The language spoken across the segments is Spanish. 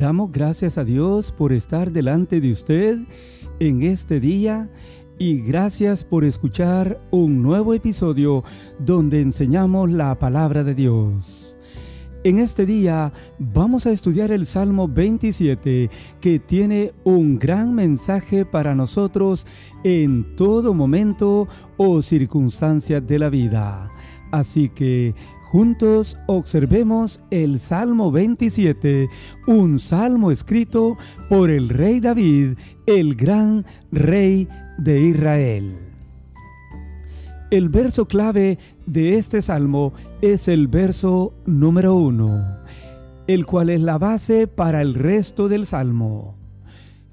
Damos gracias a Dios por estar delante de usted en este día y gracias por escuchar un nuevo episodio donde enseñamos la palabra de Dios. En este día vamos a estudiar el Salmo 27 que tiene un gran mensaje para nosotros en todo momento o circunstancia de la vida. Así que Juntos observemos el Salmo 27, un salmo escrito por el rey David, el gran rey de Israel. El verso clave de este salmo es el verso número uno, el cual es la base para el resto del salmo.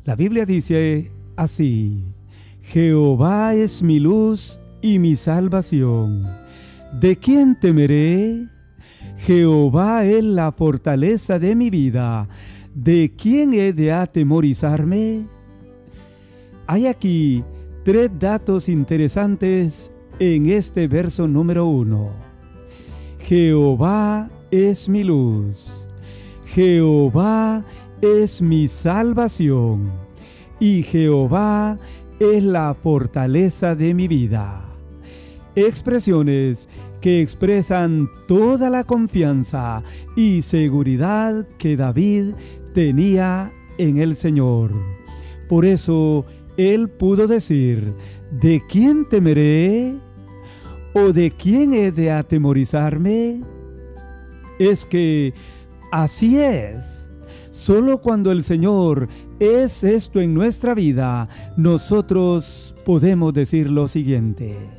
La Biblia dice así, Jehová es mi luz y mi salvación ¿De quién temeré? Jehová es la fortaleza de mi vida. ¿De quién he de atemorizarme? Hay aquí tres datos interesantes en este verso número uno. Jehová es mi luz. Jehová es mi salvación. Y Jehová es la fortaleza de mi vida expresiones que expresan toda la confianza y seguridad que David tenía en el Señor. Por eso él pudo decir, ¿de quién temeré? ¿O de quién he de atemorizarme? Es que así es. Solo cuando el Señor es esto en nuestra vida, nosotros podemos decir lo siguiente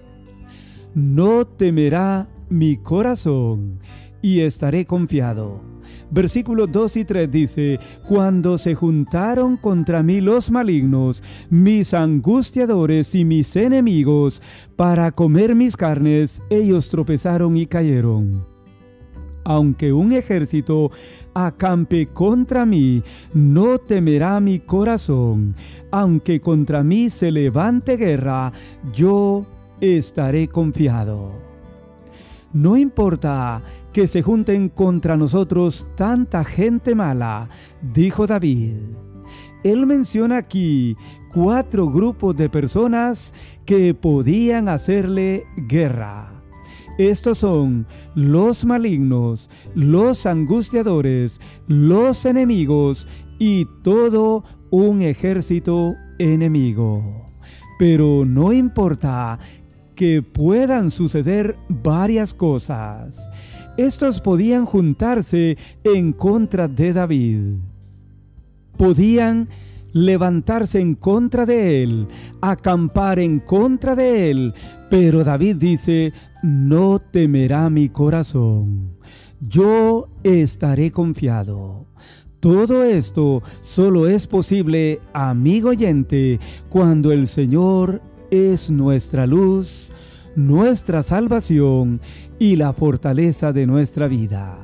no temerá mi corazón y estaré confiado. Versículos 2 y 3 dice, Cuando se juntaron contra mí los malignos, mis angustiadores y mis enemigos, para comer mis carnes, ellos tropezaron y cayeron. Aunque un ejército acampe contra mí, no temerá mi corazón. Aunque contra mí se levante guerra, yo estaré confiado. No importa que se junten contra nosotros tanta gente mala, dijo David. Él menciona aquí cuatro grupos de personas que podían hacerle guerra. Estos son los malignos, los angustiadores, los enemigos y todo un ejército enemigo. Pero no importa que puedan suceder varias cosas. Estos podían juntarse en contra de David. Podían levantarse en contra de él, acampar en contra de él, pero David dice, no temerá mi corazón, yo estaré confiado. Todo esto solo es posible, amigo oyente, cuando el Señor es nuestra luz, nuestra salvación y la fortaleza de nuestra vida.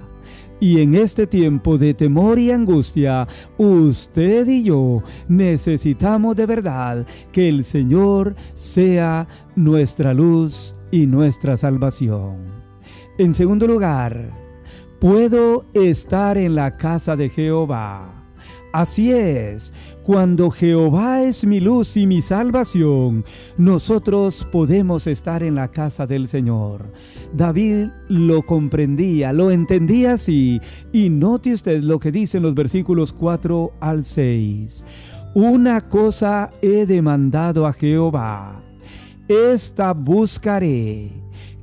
Y en este tiempo de temor y angustia, usted y yo necesitamos de verdad que el Señor sea nuestra luz y nuestra salvación. En segundo lugar, puedo estar en la casa de Jehová. Así es, cuando Jehová es mi luz y mi salvación, nosotros podemos estar en la casa del Señor. David lo comprendía, lo entendía así, y note usted lo que dicen los versículos 4 al 6. Una cosa he demandado a Jehová, esta buscaré,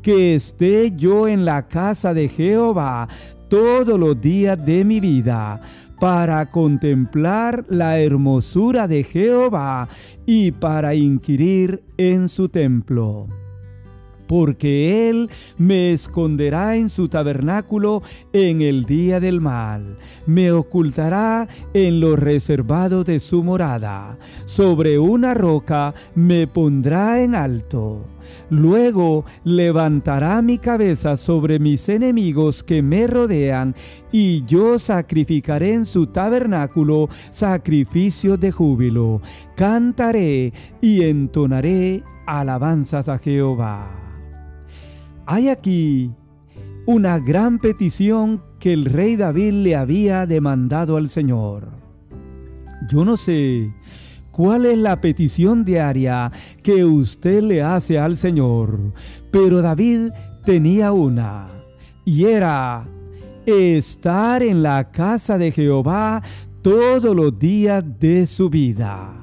que esté yo en la casa de Jehová todos los días de mi vida para contemplar la hermosura de Jehová y para inquirir en su templo. Porque Él me esconderá en su tabernáculo en el día del mal, me ocultará en lo reservado de su morada, sobre una roca me pondrá en alto Luego levantará mi cabeza sobre mis enemigos que me rodean, y yo sacrificaré en su tabernáculo sacrificio de júbilo. Cantaré y entonaré alabanzas a Jehová. Hay aquí una gran petición que el rey David le había demandado al Señor. Yo no sé cuál es la petición diaria que usted le hace al Señor, pero David tenía una, y era estar en la casa de Jehová todos los días de su vida.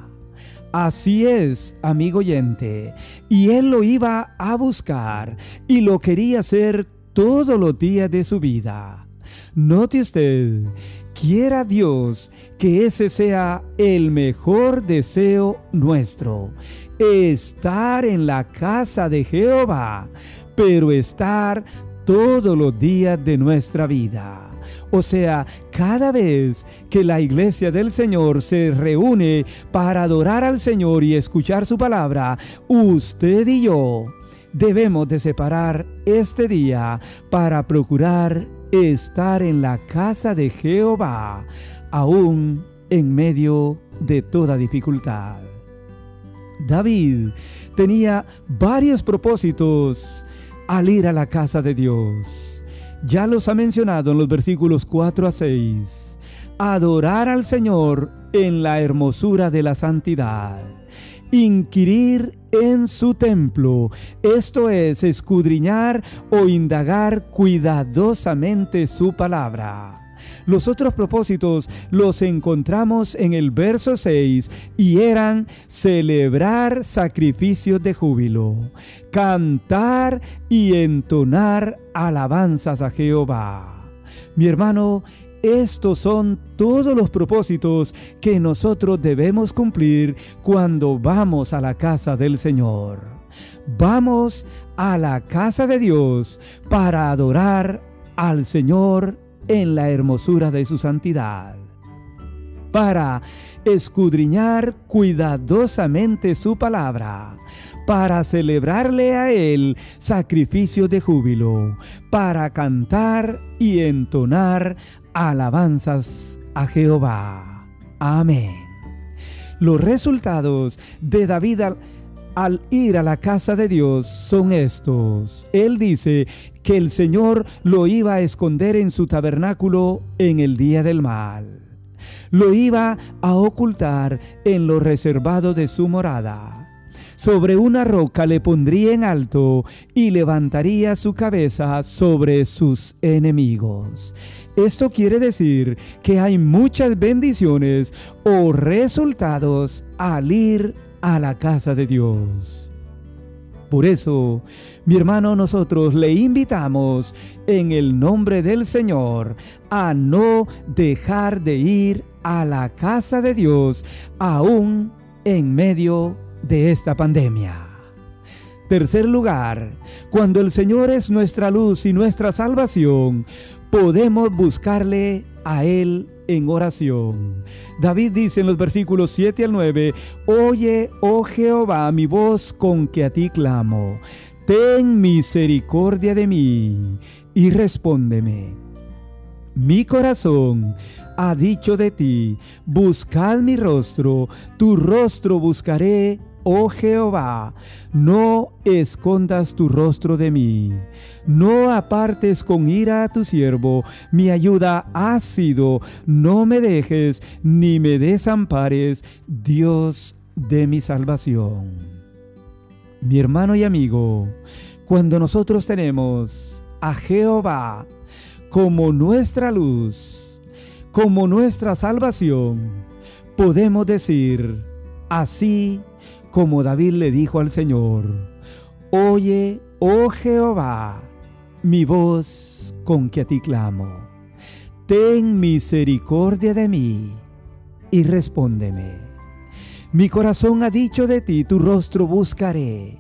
Así es, amigo oyente, y él lo iba a buscar y lo quería hacer todos los días de su vida. Note usted, quiera Dios que ese sea el mejor deseo nuestro, estar en la casa de Jehová, pero estar todos los días de nuestra vida. O sea, cada vez que la iglesia del Señor se reúne para adorar al Señor y escuchar su palabra, usted y yo debemos de separar este día para procurar estar en la casa de Jehová, aún en medio de toda dificultad. David tenía varios propósitos al ir a la casa de Dios. Ya los ha mencionado en los versículos 4 a 6. Adorar al Señor en la hermosura de la santidad. Inquirir en su templo, esto es escudriñar o indagar cuidadosamente su palabra. Los otros propósitos los encontramos en el verso 6 y eran celebrar sacrificios de júbilo, cantar y entonar alabanzas a Jehová. Mi hermano, estos son todos los propósitos que nosotros debemos cumplir cuando vamos a la casa del Señor. Vamos a la casa de Dios para adorar al Señor en la hermosura de su santidad, para escudriñar cuidadosamente su palabra, para celebrarle a Él sacrificio de júbilo, para cantar y entonar alabanzas a Jehová. Amén. Los resultados de David al ir a la casa de Dios son estos. Él dice que el Señor lo iba a esconder en su tabernáculo en el día del mal. Lo iba a ocultar en lo reservado de su morada. Sobre una roca le pondría en alto y levantaría su cabeza sobre sus enemigos. Esto quiere decir que hay muchas bendiciones o resultados al ir a la casa de Dios. Por eso, mi hermano, nosotros le invitamos en el nombre del Señor a no dejar de ir a la casa de Dios aún en medio de esta pandemia. Tercer lugar, cuando el Señor es nuestra luz y nuestra salvación, podemos buscarle a Él en oración. David dice en los versículos 7 al 9, Oye, oh Jehová, mi voz con que a ti clamo, ten misericordia de mí y respóndeme. Mi corazón ha dicho de ti, buscad mi rostro, tu rostro buscaré oh Jehová, no escondas tu rostro de mí, no apartes con ira a tu siervo, mi ayuda ha sido, no me dejes ni me desampares, Dios de mi salvación. Mi hermano y amigo, cuando nosotros tenemos a Jehová como nuestra luz, como nuestra salvación, podemos decir, así como David le dijo al Señor, Oye, oh Jehová, mi voz con que a ti clamo. Ten misericordia de mí y respóndeme. Mi corazón ha dicho de ti, tu rostro buscaré.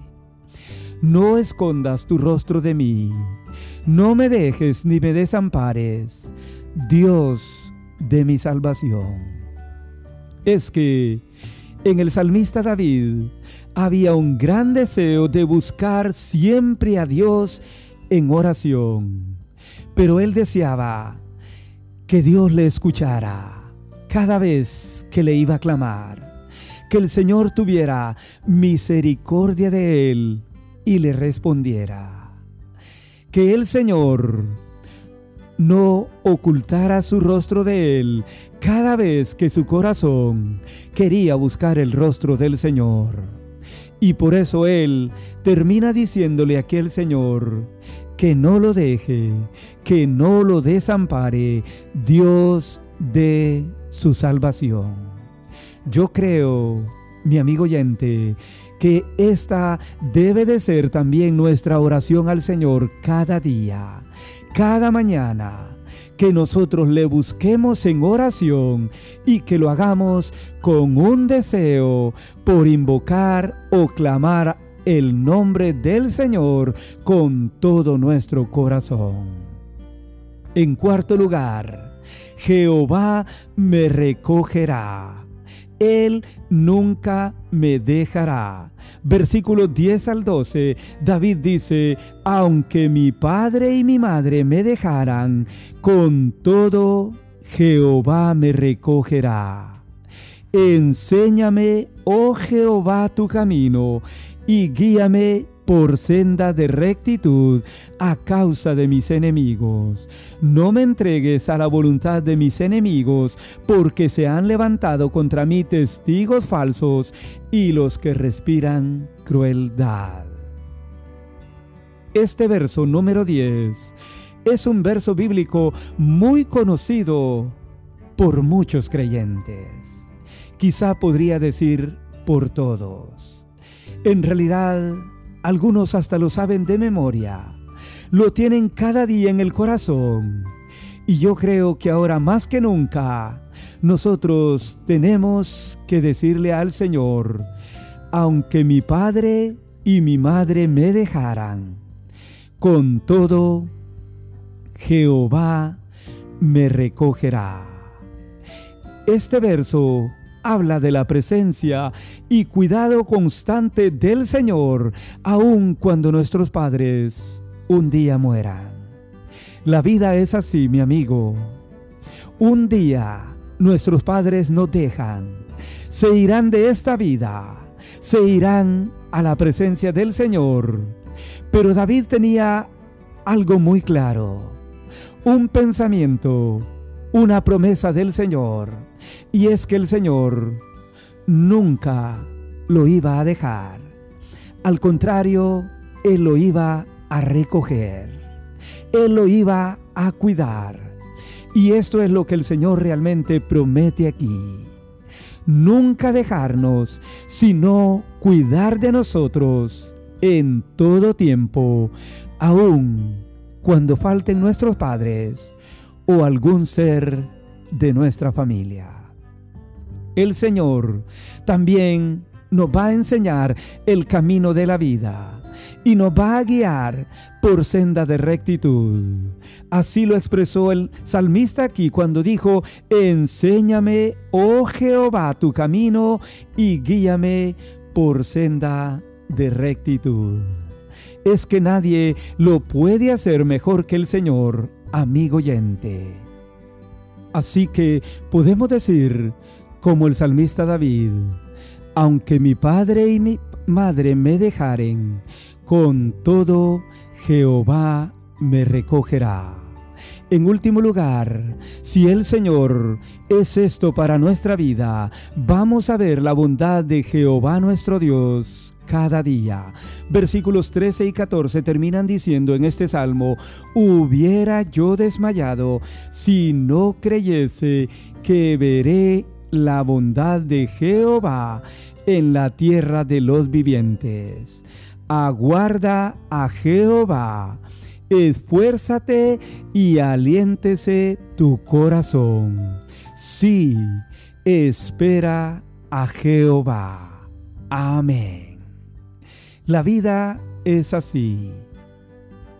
No escondas tu rostro de mí, no me dejes ni me desampares, Dios de mi salvación. Es que en el salmista David había un gran deseo de buscar siempre a Dios en oración, pero él deseaba que Dios le escuchara cada vez que le iba a clamar, que el Señor tuviera misericordia de él y le respondiera, que el Señor no ocultara su rostro de él cada vez que su corazón quería buscar el rostro del Señor. Y por eso él termina diciéndole a aquel Señor que no lo deje, que no lo desampare, Dios de su salvación. Yo creo, mi amigo oyente, que esta debe de ser también nuestra oración al Señor cada día, cada mañana que nosotros le busquemos en oración y que lo hagamos con un deseo por invocar o clamar el nombre del Señor con todo nuestro corazón. En cuarto lugar, Jehová me recogerá. Él nunca me dejará. Versículo 10 al 12, David dice, aunque mi padre y mi madre me dejaran, con todo Jehová me recogerá. Enséñame, oh Jehová, tu camino y guíame por senda de rectitud a causa de mis enemigos. No me entregues a la voluntad de mis enemigos, porque se han levantado contra mí testigos falsos y los que respiran crueldad. Este verso número 10 es un verso bíblico muy conocido por muchos creyentes. Quizá podría decir por todos. En realidad, algunos hasta lo saben de memoria. Lo tienen cada día en el corazón. Y yo creo que ahora más que nunca, nosotros tenemos que decirle al Señor, aunque mi padre y mi madre me dejaran, con todo, Jehová me recogerá. Este verso habla de la presencia y cuidado constante del Señor, aun cuando nuestros padres un día mueran. La vida es así, mi amigo. Un día nuestros padres nos dejan, se irán de esta vida, se irán a la presencia del Señor. Pero David tenía algo muy claro, un pensamiento, una promesa del Señor y es que el Señor nunca lo iba a dejar. Al contrario, Él lo iba a recoger. Él lo iba a cuidar. Y esto es lo que el Señor realmente promete aquí. Nunca dejarnos, sino cuidar de nosotros en todo tiempo, aun cuando falten nuestros padres o algún ser de nuestra familia. El Señor también nos va a enseñar el camino de la vida y nos va a guiar por senda de rectitud. Así lo expresó el salmista aquí cuando dijo, enséñame, oh Jehová, tu camino y guíame por senda de rectitud. Es que nadie lo puede hacer mejor que el Señor, amigo oyente. Así que podemos decir, como el salmista David, aunque mi padre y mi madre me dejaren, con todo Jehová me recogerá. En último lugar, si el Señor es esto para nuestra vida, vamos a ver la bondad de Jehová nuestro Dios cada día. Versículos 13 y 14 terminan diciendo en este salmo, hubiera yo desmayado si no creyese que veré la bondad de Jehová en la tierra de los vivientes. Aguarda a Jehová, esfuérzate y aliéntese tu corazón. Sí, espera a Jehová. Amén. La vida es así.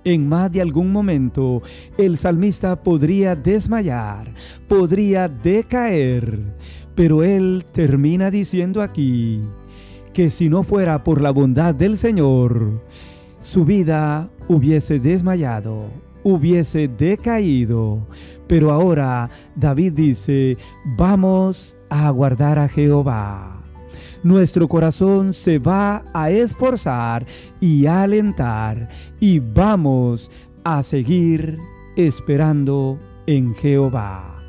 En más de algún momento, el salmista podría desmayar, podría decaer, pero él termina diciendo aquí que si no fuera por la bondad del Señor, su vida hubiese desmayado, hubiese decaído. Pero ahora David dice, vamos a aguardar a Jehová nuestro corazón se va a esforzar y alentar y vamos a seguir esperando en Jehová.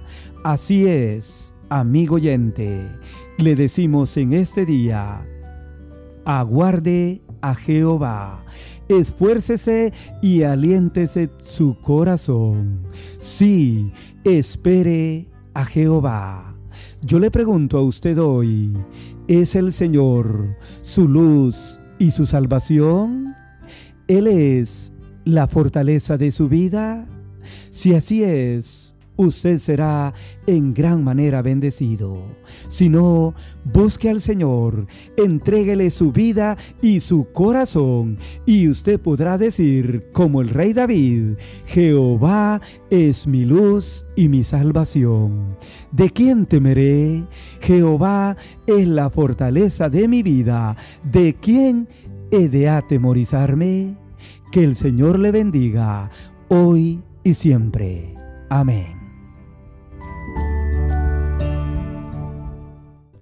Así es, amigo oyente, le decimos en este día, aguarde a Jehová, esfuércese y aliéntese su corazón. Sí, espere a Jehová. Yo le pregunto a usted hoy, ¿es el Señor su luz y su salvación? ¿Él es la fortaleza de su vida? Si así es, usted será en gran manera bendecido. Si no, busque al Señor, entréguele su vida y su corazón, y usted podrá decir, como el rey David, Jehová es mi luz y mi salvación. ¿De quién temeré? Jehová es la fortaleza de mi vida. ¿De quién he de atemorizarme? Que el Señor le bendiga hoy y siempre. Amén.